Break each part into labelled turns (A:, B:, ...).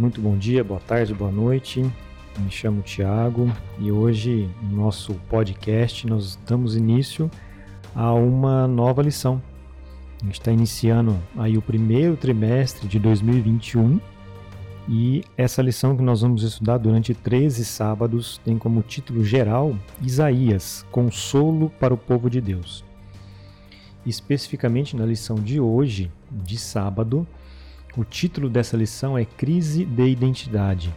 A: muito bom dia, boa tarde, boa noite. Me chamo Tiago e hoje no nosso podcast nós damos início a uma nova lição. A gente está iniciando aí o primeiro trimestre de 2021 e essa lição que nós vamos estudar durante 13 sábados tem como título geral Isaías, consolo para o povo de Deus. Especificamente na lição de hoje, de sábado, o título dessa lição é Crise de Identidade.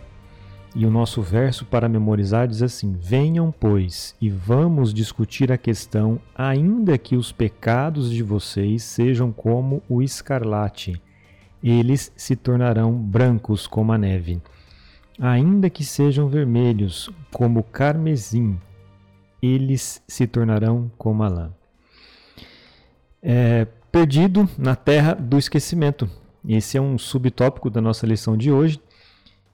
A: E o nosso verso para memorizar diz assim: Venham, pois, e vamos discutir a questão, ainda que os pecados de vocês sejam como o escarlate eles se tornarão brancos como a neve. Ainda que sejam vermelhos como o carmesim, eles se tornarão como a lã. É, perdido na terra do esquecimento. Esse é um subtópico da nossa lição de hoje.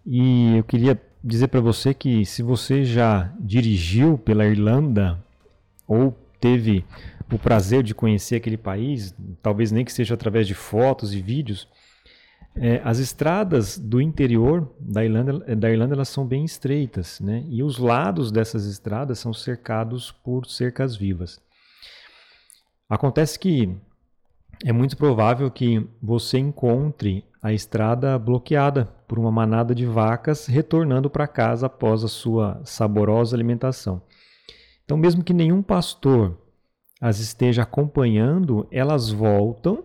A: E eu queria dizer para você que se você já dirigiu pela Irlanda ou teve o prazer de conhecer aquele país, talvez nem que seja através de fotos e vídeos, é, as estradas do interior da Irlanda, da Irlanda elas são bem estreitas, né? E os lados dessas estradas são cercados por cercas vivas. Acontece que é muito provável que você encontre a estrada bloqueada por uma manada de vacas retornando para casa após a sua saborosa alimentação. Então, mesmo que nenhum pastor as esteja acompanhando, elas voltam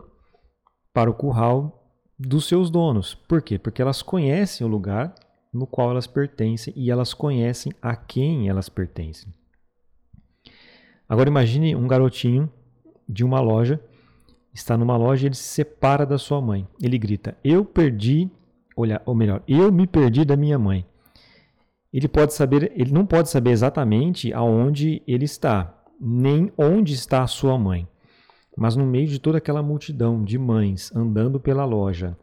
A: para o curral dos seus donos. Por quê? Porque elas conhecem o lugar no qual elas pertencem e elas conhecem a quem elas pertencem. Agora imagine um garotinho de uma loja, está numa loja e ele se separa da sua mãe. Ele grita: "Eu perdi, olha, ou melhor, eu me perdi da minha mãe". Ele pode saber, ele não pode saber exatamente aonde ele está, nem onde está a sua mãe. Mas no meio de toda aquela multidão de mães andando pela loja,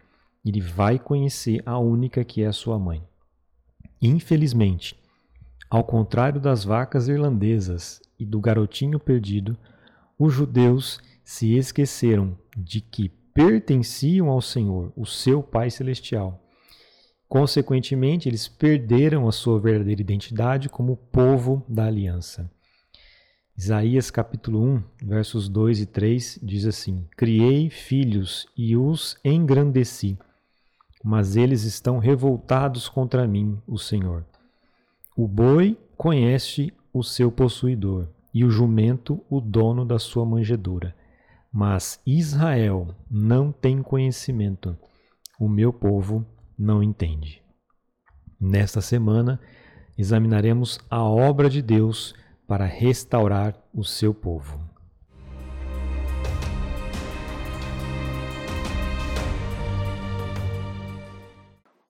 A: ele vai conhecer a única que é a sua mãe. Infelizmente, ao contrário das vacas irlandesas e do garotinho perdido, os judeus se esqueceram de que pertenciam ao Senhor, o seu Pai Celestial. Consequentemente, eles perderam a sua verdadeira identidade como povo da aliança. Isaías capítulo 1, versos 2 e 3 diz assim: Criei filhos e os engrandeci, mas eles estão revoltados contra mim, o Senhor. O boi conhece o seu possuidor, e o jumento o dono da sua manjedoura. Mas Israel não tem conhecimento, o meu povo não entende. Nesta semana, examinaremos a obra de Deus para restaurar o seu povo.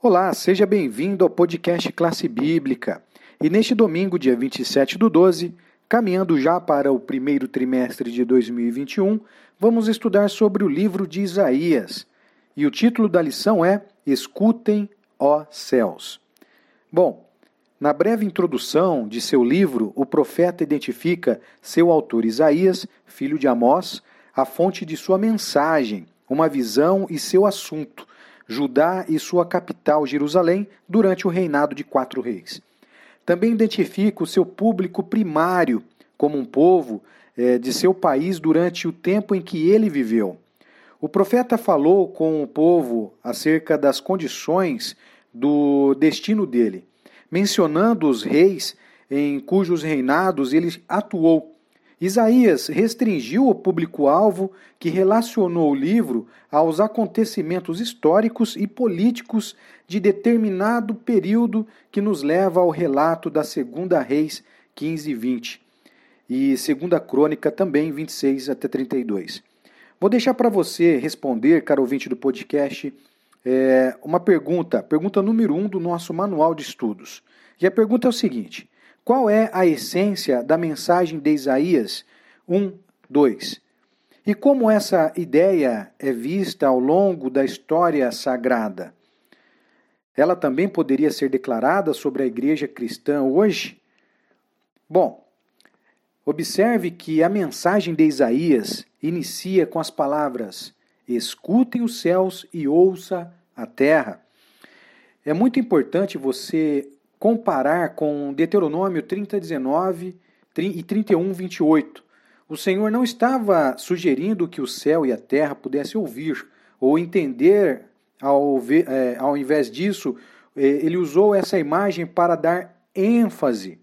B: Olá, seja bem-vindo ao podcast Classe Bíblica. E neste domingo, dia 27 do 12, caminhando já para o primeiro trimestre de 2021, vamos estudar sobre o livro de Isaías. E o título da lição é Escutem, ó céus. Bom, na breve introdução de seu livro, o profeta identifica seu autor Isaías, filho de Amós, a fonte de sua mensagem, uma visão e seu assunto, Judá e sua capital, Jerusalém, durante o reinado de quatro reis. Também identifica o seu público primário, como um povo é, de seu país durante o tempo em que ele viveu. O profeta falou com o povo acerca das condições do destino dele mencionando os reis em cujos reinados ele atuou. Isaías restringiu o público-alvo que relacionou o livro aos acontecimentos históricos e políticos de determinado período que nos leva ao relato da Segunda Reis 15 e 20 e Segunda Crônica também 26 até 32. Vou deixar para você responder, caro ouvinte do podcast, é, uma pergunta, pergunta número um do nosso manual de estudos. E a pergunta é o seguinte: qual é a essência da mensagem de Isaías 1, 2? E como essa ideia é vista ao longo da história sagrada? Ela também poderia ser declarada sobre a igreja cristã hoje? Bom, observe que a mensagem de Isaías inicia com as palavras: Escutem os céus e ouça a terra. é muito importante você comparar com Deuteronômio 30, 19 e 31, 28. O Senhor não estava sugerindo que o céu e a terra pudessem ouvir ou entender, ao, é, ao invés disso, é, ele usou essa imagem para dar ênfase.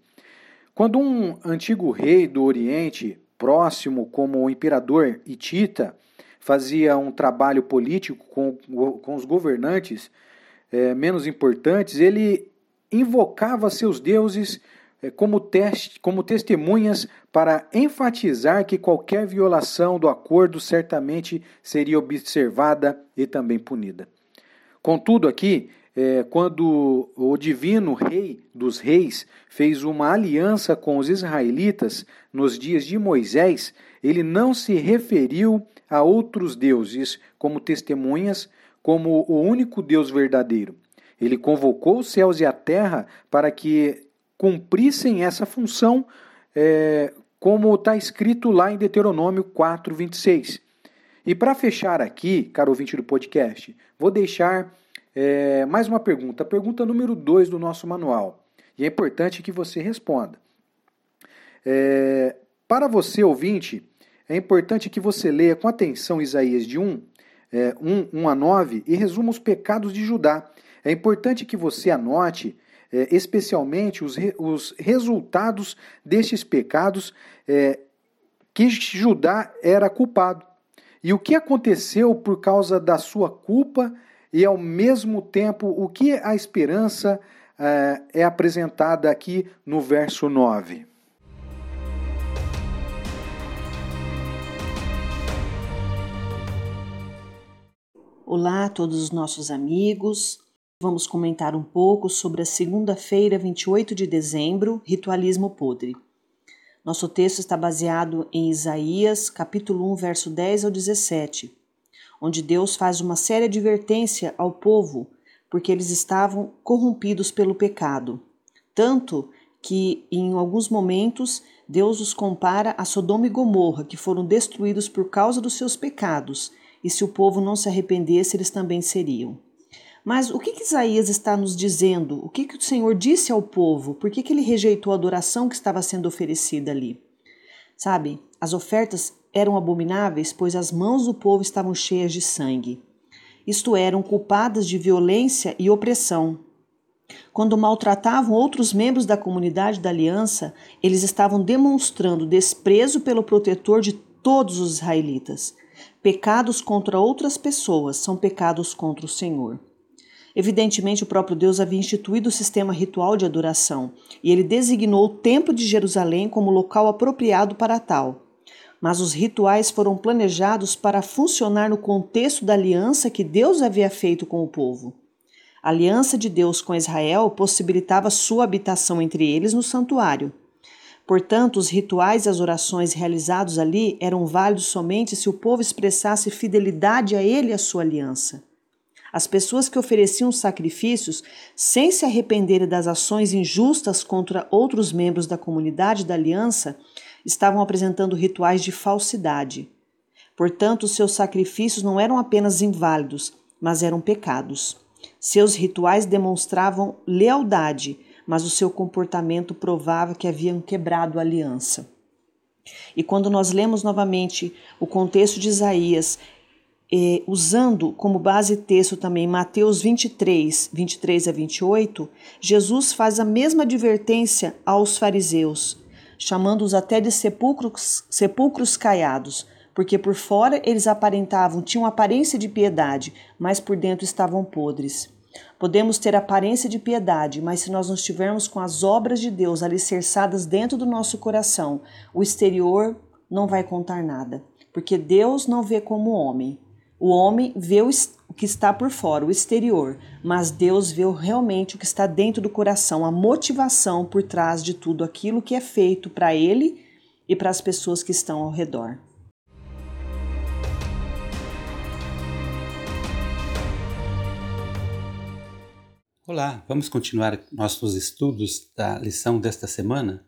B: Quando um antigo rei do Oriente, próximo como o imperador Hitita, fazia um trabalho político com, com os governantes é, menos importantes, ele invocava seus deuses é, como, teste, como testemunhas para enfatizar que qualquer violação do acordo certamente seria observada e também punida. Contudo, aqui, é, quando o divino rei dos reis fez uma aliança com os israelitas nos dias de Moisés, ele não se referiu a outros deuses como testemunhas, como o único Deus verdadeiro. Ele convocou os céus e a terra para que cumprissem essa função, é, como está escrito lá em Deuteronômio 4, 26. E para fechar aqui, caro ouvinte do podcast, vou deixar é, mais uma pergunta, pergunta número 2 do nosso manual. E é importante que você responda. É, para você, ouvinte, é importante que você leia com atenção Isaías de 1, é, 1, 1 a 9 e resuma os pecados de Judá. É importante que você anote é, especialmente os, re, os resultados destes pecados é, que Judá era culpado. E o que aconteceu por causa da sua culpa e, ao mesmo tempo, o que a esperança é, é apresentada aqui no verso 9.
C: Olá a todos os nossos amigos. Vamos comentar um pouco sobre a segunda-feira, 28 de dezembro, ritualismo podre. Nosso texto está baseado em Isaías, capítulo 1, verso 10 ao 17, onde Deus faz uma séria advertência ao povo, porque eles estavam corrompidos pelo pecado. Tanto que, em alguns momentos, Deus os compara a Sodoma e Gomorra, que foram destruídos por causa dos seus pecados e se o povo não se arrependesse, eles também seriam. Mas o que, que Isaías está nos dizendo? O que, que o Senhor disse ao povo? Por que, que ele rejeitou a adoração que estava sendo oferecida ali? Sabe, as ofertas eram abomináveis, pois as mãos do povo estavam cheias de sangue. Isto eram culpadas de violência e opressão. Quando maltratavam outros membros da comunidade da aliança, eles estavam demonstrando desprezo pelo protetor de todos os israelitas. Pecados contra outras pessoas são pecados contra o Senhor. Evidentemente, o próprio Deus havia instituído o sistema ritual de adoração e ele designou o Templo de Jerusalém como local apropriado para tal. Mas os rituais foram planejados para funcionar no contexto da aliança que Deus havia feito com o povo. A aliança de Deus com Israel possibilitava sua habitação entre eles no santuário. Portanto, os rituais e as orações realizados ali eram válidos somente se o povo expressasse fidelidade a ele e à sua aliança. As pessoas que ofereciam sacrifícios sem se arrependerem das ações injustas contra outros membros da comunidade da aliança estavam apresentando rituais de falsidade. Portanto, seus sacrifícios não eram apenas inválidos, mas eram pecados. Seus rituais demonstravam lealdade mas o seu comportamento provava que haviam quebrado a aliança. E quando nós lemos novamente o contexto de Isaías, eh, usando como base texto também Mateus 23, 23 a 28, Jesus faz a mesma advertência aos fariseus, chamando-os até de sepulcros, sepulcros caiados, porque por fora eles aparentavam, tinham aparência de piedade, mas por dentro estavam podres. Podemos ter aparência de piedade, mas se nós não estivermos com as obras de Deus alicerçadas dentro do nosso coração, o exterior não vai contar nada, porque Deus não vê como homem. O homem vê o que está por fora, o exterior, mas Deus vê realmente o que está dentro do coração, a motivação por trás de tudo aquilo que é feito para ele e para as pessoas que estão ao redor.
D: Olá, vamos continuar nossos estudos da lição desta semana?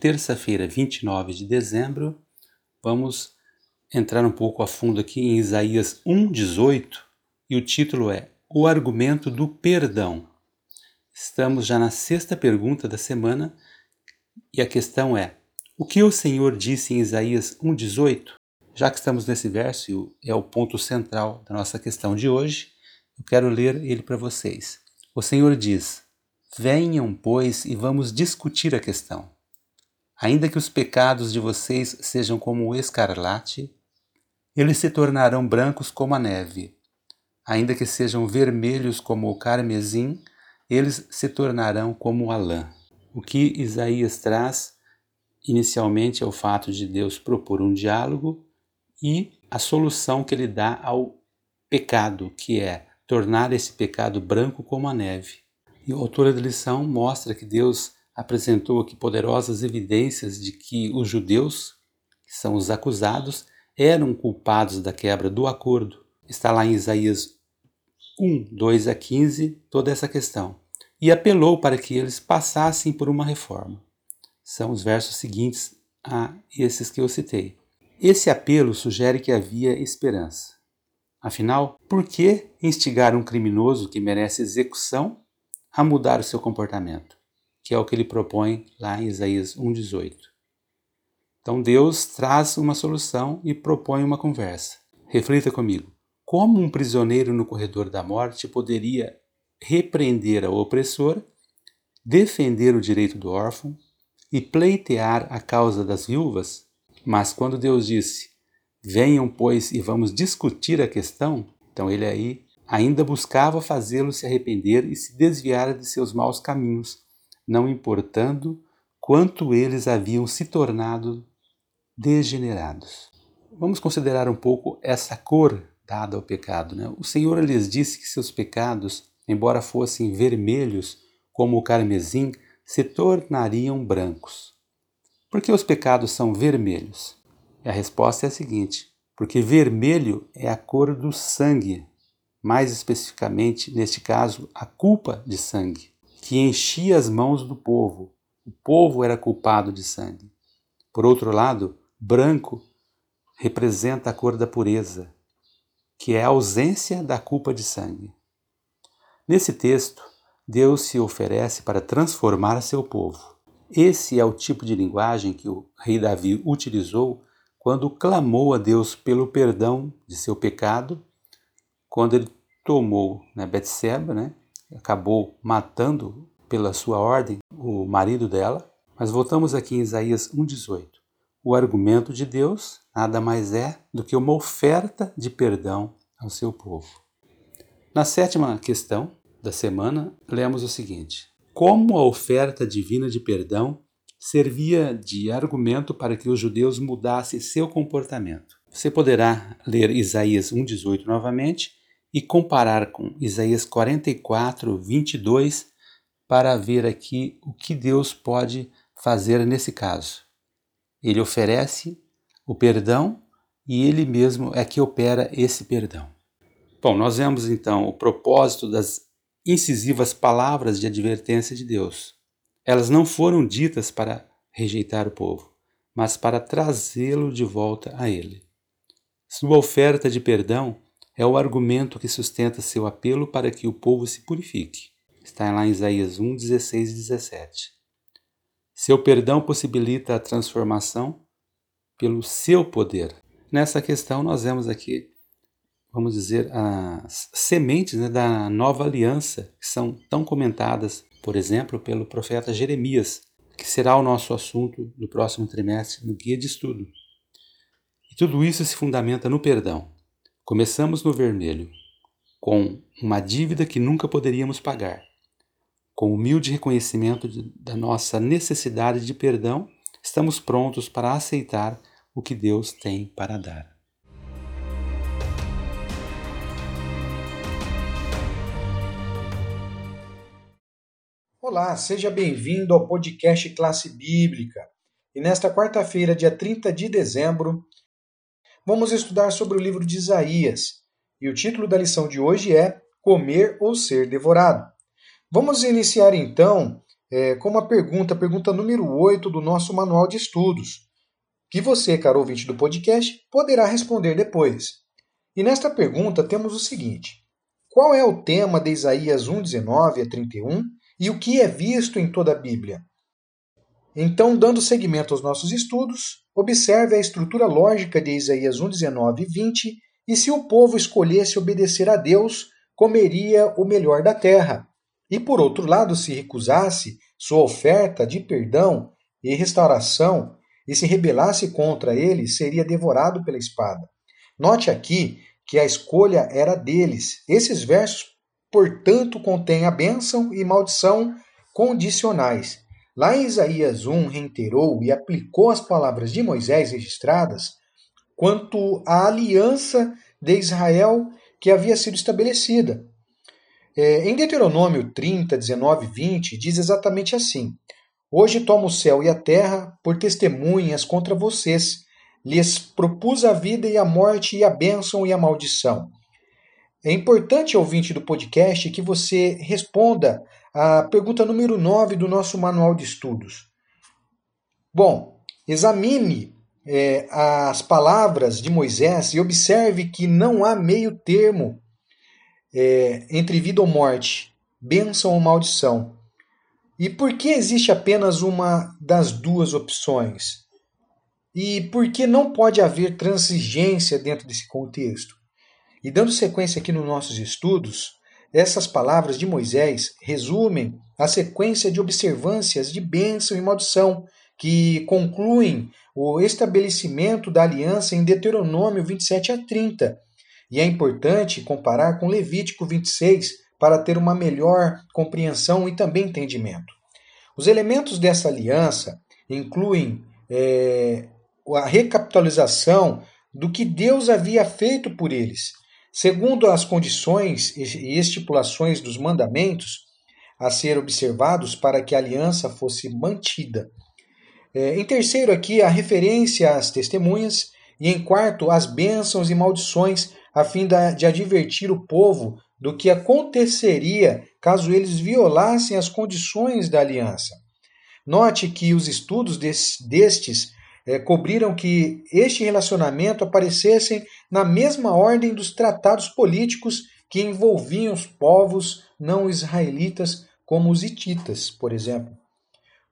D: Terça-feira, 29 de dezembro, vamos entrar um pouco a fundo aqui em Isaías 1,18 e o título é O Argumento do Perdão. Estamos já na sexta pergunta da semana e a questão é: o que o Senhor disse em Isaías 1,18? Já que estamos nesse verso e é o ponto central da nossa questão de hoje, eu quero ler ele para vocês. O Senhor diz: Venham, pois, e vamos discutir a questão. Ainda que os pecados de vocês sejam como o escarlate, eles se tornarão brancos como a neve. Ainda que sejam vermelhos como o carmesim, eles se tornarão como a lã. O que Isaías traz inicialmente é o fato de Deus propor um diálogo e a solução que ele dá ao pecado, que é tornar esse pecado branco como a neve. E o autor da lição mostra que Deus apresentou aqui poderosas evidências de que os judeus, que são os acusados, eram culpados da quebra do acordo. Está lá em Isaías 1, 2 a 15, toda essa questão. E apelou para que eles passassem por uma reforma. São os versos seguintes a esses que eu citei. Esse apelo sugere que havia esperança. Afinal, por que instigar um criminoso que merece execução a mudar o seu comportamento? Que é o que ele propõe lá em Isaías 1,18. Então Deus traz uma solução e propõe uma conversa. Reflita comigo. Como um prisioneiro no corredor da morte poderia repreender ao opressor, defender o direito do órfão e pleitear a causa das viúvas? Mas quando Deus disse: Venham, pois, e vamos discutir a questão, então ele aí ainda buscava fazê-lo se arrepender e se desviar de seus maus caminhos, não importando quanto eles haviam se tornado degenerados. Vamos considerar um pouco essa cor dada ao pecado. Né? O Senhor lhes disse que seus pecados, embora fossem vermelhos como o carmesim, se tornariam brancos. Por que os pecados são vermelhos? E a resposta é a seguinte: porque vermelho é a cor do sangue, mais especificamente, neste caso, a culpa de sangue, que enchia as mãos do povo. O povo era culpado de sangue. Por outro lado, branco representa a cor da pureza, que é a ausência da culpa de sangue. Nesse texto, Deus se oferece para transformar seu povo. Esse é o tipo de linguagem que o rei Davi utilizou quando clamou a Deus pelo perdão de seu pecado, quando ele tomou né, Betseba, né, acabou matando pela sua ordem o marido dela. Mas voltamos aqui em Isaías 1,18. O argumento de Deus nada mais é do que uma oferta de perdão ao seu povo. Na sétima questão da semana, lemos o seguinte: como a oferta divina de perdão servia de argumento para que os judeus mudassem seu comportamento. Você poderá ler Isaías 1,18 novamente e comparar com Isaías 44, 22 para ver aqui o que Deus pode fazer nesse caso. Ele oferece o perdão e ele mesmo é que opera esse perdão. Bom, nós vemos então o propósito das incisivas palavras de advertência de Deus. Elas não foram ditas para rejeitar o povo, mas para trazê-lo de volta a ele. Sua oferta de perdão é o argumento que sustenta seu apelo para que o povo se purifique. Está lá em Isaías 1, 16 e 17. Seu perdão possibilita a transformação pelo seu poder. Nessa questão, nós vemos aqui vamos dizer, as sementes né, da nova aliança, que são tão comentadas, por exemplo, pelo profeta Jeremias, que será o nosso assunto do próximo trimestre no guia de estudo. E tudo isso se fundamenta no perdão. Começamos no vermelho, com uma dívida que nunca poderíamos pagar. Com humilde reconhecimento de, da nossa necessidade de perdão, estamos prontos para aceitar o que Deus tem para dar.
B: Olá, seja bem-vindo ao podcast Classe Bíblica. E nesta quarta-feira, dia 30 de dezembro, vamos estudar sobre o livro de Isaías. E o título da lição de hoje é Comer ou Ser Devorado. Vamos iniciar então é, com uma pergunta, pergunta número 8 do nosso manual de estudos, que você, caro ouvinte do podcast, poderá responder depois. E nesta pergunta temos o seguinte: Qual é o tema de Isaías 1, 19 a 31? e o que é visto em toda a Bíblia. Então, dando seguimento aos nossos estudos, observe a estrutura lógica de Isaías 1, 19 e 20, e se o povo escolhesse obedecer a Deus, comeria o melhor da terra. E por outro lado, se recusasse sua oferta de perdão e restauração, e se rebelasse contra ele, seria devorado pela espada. Note aqui que a escolha era deles. Esses versos, portanto, contêm a bênção e maldição condicionais. Lá em Isaías 1, reiterou e aplicou as palavras de Moisés registradas quanto à aliança de Israel que havia sido estabelecida. É, em Deuteronômio 30, 19 e 20, diz exatamente assim: Hoje tomo o céu e a terra por testemunhas contra vocês. Lhes propus a vida e a morte, e a bênção e a maldição. É importante, ouvinte do podcast, que você responda a pergunta número 9 do nosso manual de estudos. Bom, examine é, as palavras de Moisés e observe que não há meio termo é, entre vida ou morte, bênção ou maldição. E por que existe apenas uma das duas opções? E por que não pode haver transigência dentro desse contexto? E dando sequência aqui nos nossos estudos, essas palavras de Moisés resumem a sequência de observâncias de bênção e maldição que concluem o estabelecimento da aliança em Deuteronômio 27 a 30. E é importante comparar com Levítico 26 para ter uma melhor compreensão e também entendimento. Os elementos dessa aliança incluem é, a recapitalização do que Deus havia feito por eles, Segundo as condições e estipulações dos mandamentos a ser observados para que a aliança fosse mantida. É, em terceiro, aqui, a referência às testemunhas. E em quarto, as bênçãos e maldições, a fim de advertir o povo do que aconteceria caso eles violassem as condições da aliança. Note que os estudos destes é, cobriram que este relacionamento aparecessem na mesma ordem dos tratados políticos que envolviam os povos não israelitas, como os hititas, por exemplo.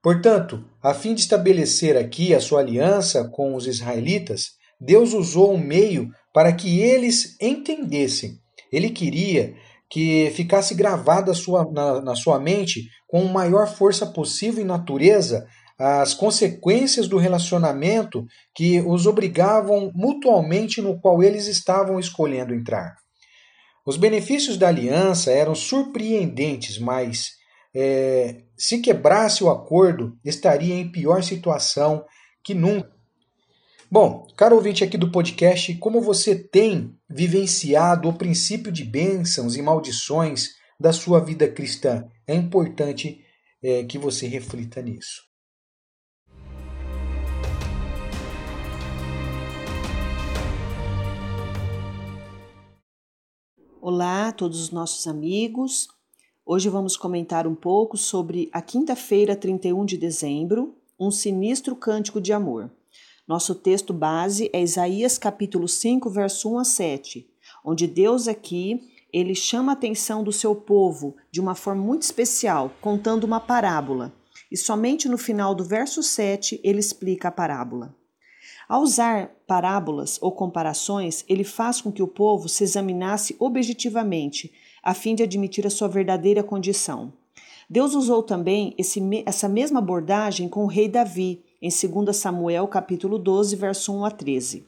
B: Portanto, a fim de estabelecer aqui a sua aliança com os israelitas, Deus usou um meio para que eles entendessem. Ele queria que ficasse gravada sua, na, na sua mente com maior força possível e natureza as consequências do relacionamento que os obrigavam mutualmente no qual eles estavam escolhendo entrar. Os benefícios da aliança eram surpreendentes, mas é, se quebrasse o acordo, estaria em pior situação que nunca. Bom, caro ouvinte aqui do podcast, como você tem vivenciado o princípio de bênçãos e maldições da sua vida cristã? É importante é, que você reflita nisso.
C: Olá a todos os nossos amigos. Hoje vamos comentar um pouco sobre a quinta-feira, 31 de dezembro, um sinistro cântico de amor. Nosso texto base é Isaías capítulo 5, verso 1 a 7, onde Deus aqui ele chama a atenção do seu povo de uma forma muito especial, contando uma parábola. E somente no final do verso 7 ele explica a parábola. Ao usar parábolas ou comparações, ele faz com que o povo se examinasse objetivamente, a fim de admitir a sua verdadeira condição. Deus usou também esse, essa mesma abordagem com o rei Davi, em 2 Samuel capítulo 12, verso 1 a 13.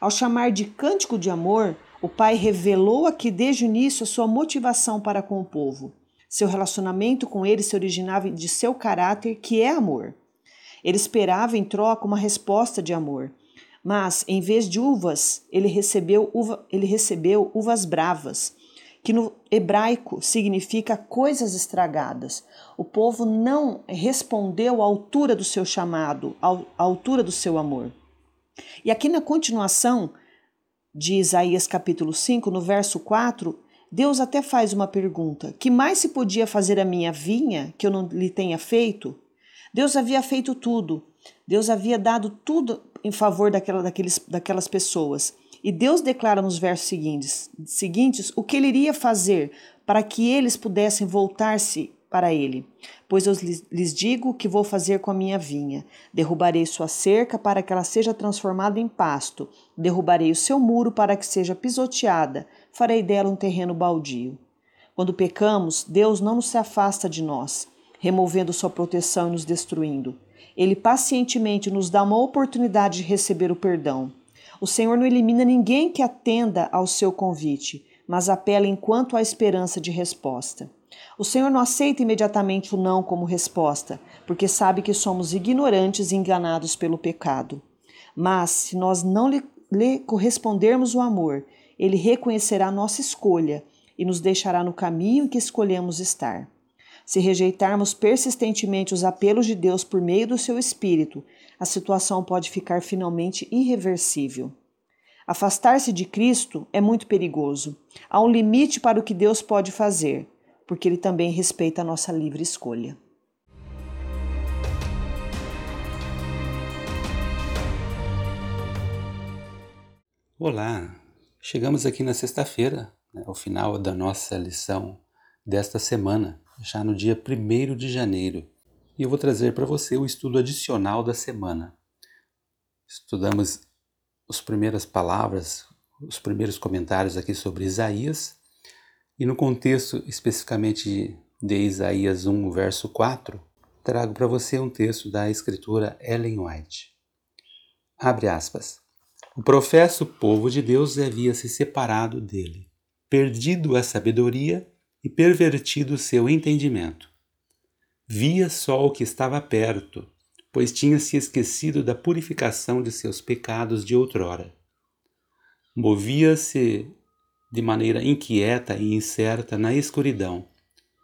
C: Ao chamar de cântico de amor, o pai revelou aqui desde o início a sua motivação para com o povo. Seu relacionamento com ele se originava de seu caráter, que é amor. Ele esperava em troca uma resposta de amor, mas em vez de uvas, ele recebeu, uva, ele recebeu uvas bravas, que no hebraico significa coisas estragadas. O povo não respondeu à altura do seu chamado, à altura do seu amor. E aqui na continuação de Isaías capítulo 5, no verso 4, Deus até faz uma pergunta: Que mais se podia fazer a minha vinha que eu não lhe tenha feito? Deus havia feito tudo. Deus havia dado tudo em favor daquela, daqueles, daquelas pessoas. E Deus declara nos versos seguintes, seguintes o que ele iria fazer para que eles pudessem voltar-se para ele: Pois eu lhes digo que vou fazer com a minha vinha. Derrubarei sua cerca para que ela seja transformada em pasto. Derrubarei o seu muro para que seja pisoteada. Farei dela um terreno baldio. Quando pecamos, Deus não nos afasta de nós, removendo sua proteção e nos destruindo. Ele pacientemente nos dá uma oportunidade de receber o perdão. O Senhor não elimina ninguém que atenda ao seu convite, mas apela enquanto há esperança de resposta. O Senhor não aceita imediatamente o não como resposta, porque sabe que somos ignorantes e enganados pelo pecado. Mas, se nós não lhe, lhe correspondermos o amor, ele reconhecerá nossa escolha e nos deixará no caminho em que escolhemos estar. Se rejeitarmos persistentemente os apelos de Deus por meio do seu Espírito, a situação pode ficar finalmente irreversível. Afastar-se de Cristo é muito perigoso. Há um limite para o que Deus pode fazer porque ele também respeita a nossa livre escolha.
D: Olá, chegamos aqui na sexta-feira, né, ao final da nossa lição desta semana, já no dia 1 de janeiro, e eu vou trazer para você o estudo adicional da semana. Estudamos as primeiras palavras, os primeiros comentários aqui sobre Isaías, e no contexto especificamente de Isaías 1, verso 4, trago para você um texto da escritora Ellen White. Abre aspas. O professo povo de Deus havia se separado dele, perdido a sabedoria e pervertido seu entendimento. Via só o que estava perto, pois tinha se esquecido da purificação de seus pecados de outrora. Movia-se de maneira inquieta e incerta na escuridão,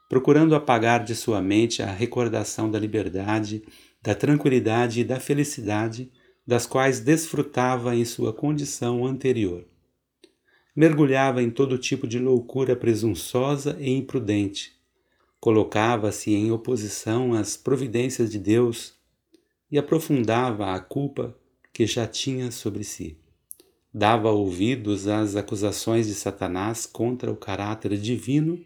D: procurando apagar de sua mente a recordação da liberdade, da tranquilidade e da felicidade das quais desfrutava em sua condição anterior. Mergulhava em todo tipo de loucura presunçosa e imprudente. Colocava-se em oposição às providências de Deus e aprofundava a culpa que já tinha sobre si dava ouvidos às acusações de Satanás contra o caráter divino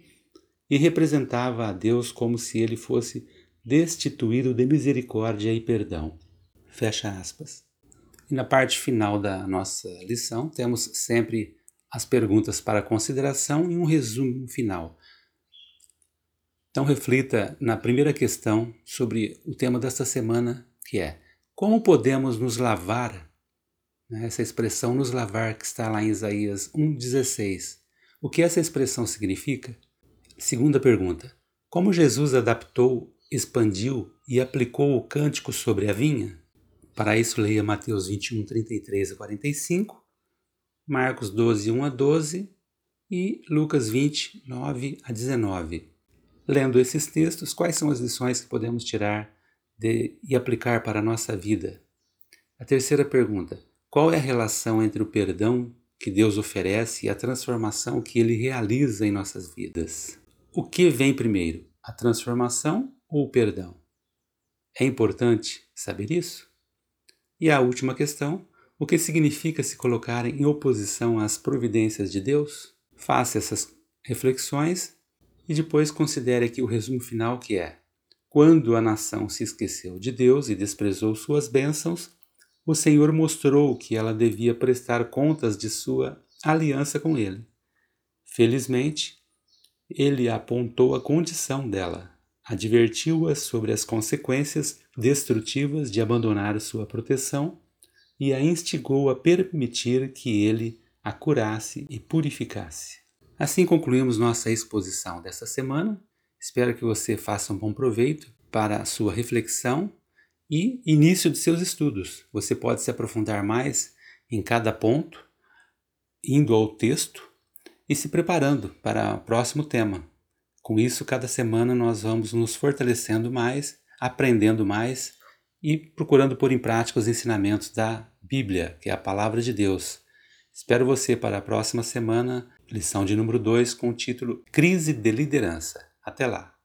D: e representava a Deus como se ele fosse destituído de misericórdia e perdão. Fecha aspas. E na parte final da nossa lição, temos sempre as perguntas para consideração e um resumo final. Então, reflita na primeira questão sobre o tema desta semana, que é: como podemos nos lavar né? essa expressão nos lavar que está lá em Isaías 1,16. O que essa expressão significa? Segunda pergunta: Como Jesus adaptou, expandiu e aplicou o cântico sobre a vinha? Para isso, leia Mateus 21, 33 a 45, Marcos 12, 1 a 12 e Lucas 20, 9 a 19. Lendo esses textos, quais são as lições que podemos tirar de, e aplicar para a nossa vida? A terceira pergunta: qual é a relação entre o perdão que Deus oferece e a transformação que ele realiza em nossas vidas? O que vem primeiro, a transformação ou o perdão? É importante saber isso? E a última questão: o que significa se colocar em oposição às providências de Deus? Faça essas reflexões e depois considere aqui o resumo final que é: quando a nação se esqueceu de Deus e desprezou suas bênçãos, o Senhor mostrou que ela devia prestar contas de sua aliança com ele. Felizmente, ele apontou a condição dela, advertiu-a sobre as consequências destrutivas de abandonar sua proteção e a instigou a permitir que ele a curasse e purificasse. Assim concluímos nossa exposição desta semana. Espero que você faça um bom proveito para a sua reflexão e início de seus estudos. Você pode se aprofundar mais em cada ponto, indo ao texto e se preparando para o próximo tema. Com isso, cada semana nós vamos nos fortalecendo mais, aprendendo mais e procurando pôr em prática os ensinamentos da Bíblia, que é a palavra de Deus. Espero você para a próxima semana, lição de número 2, com o título Crise de Liderança. Até lá!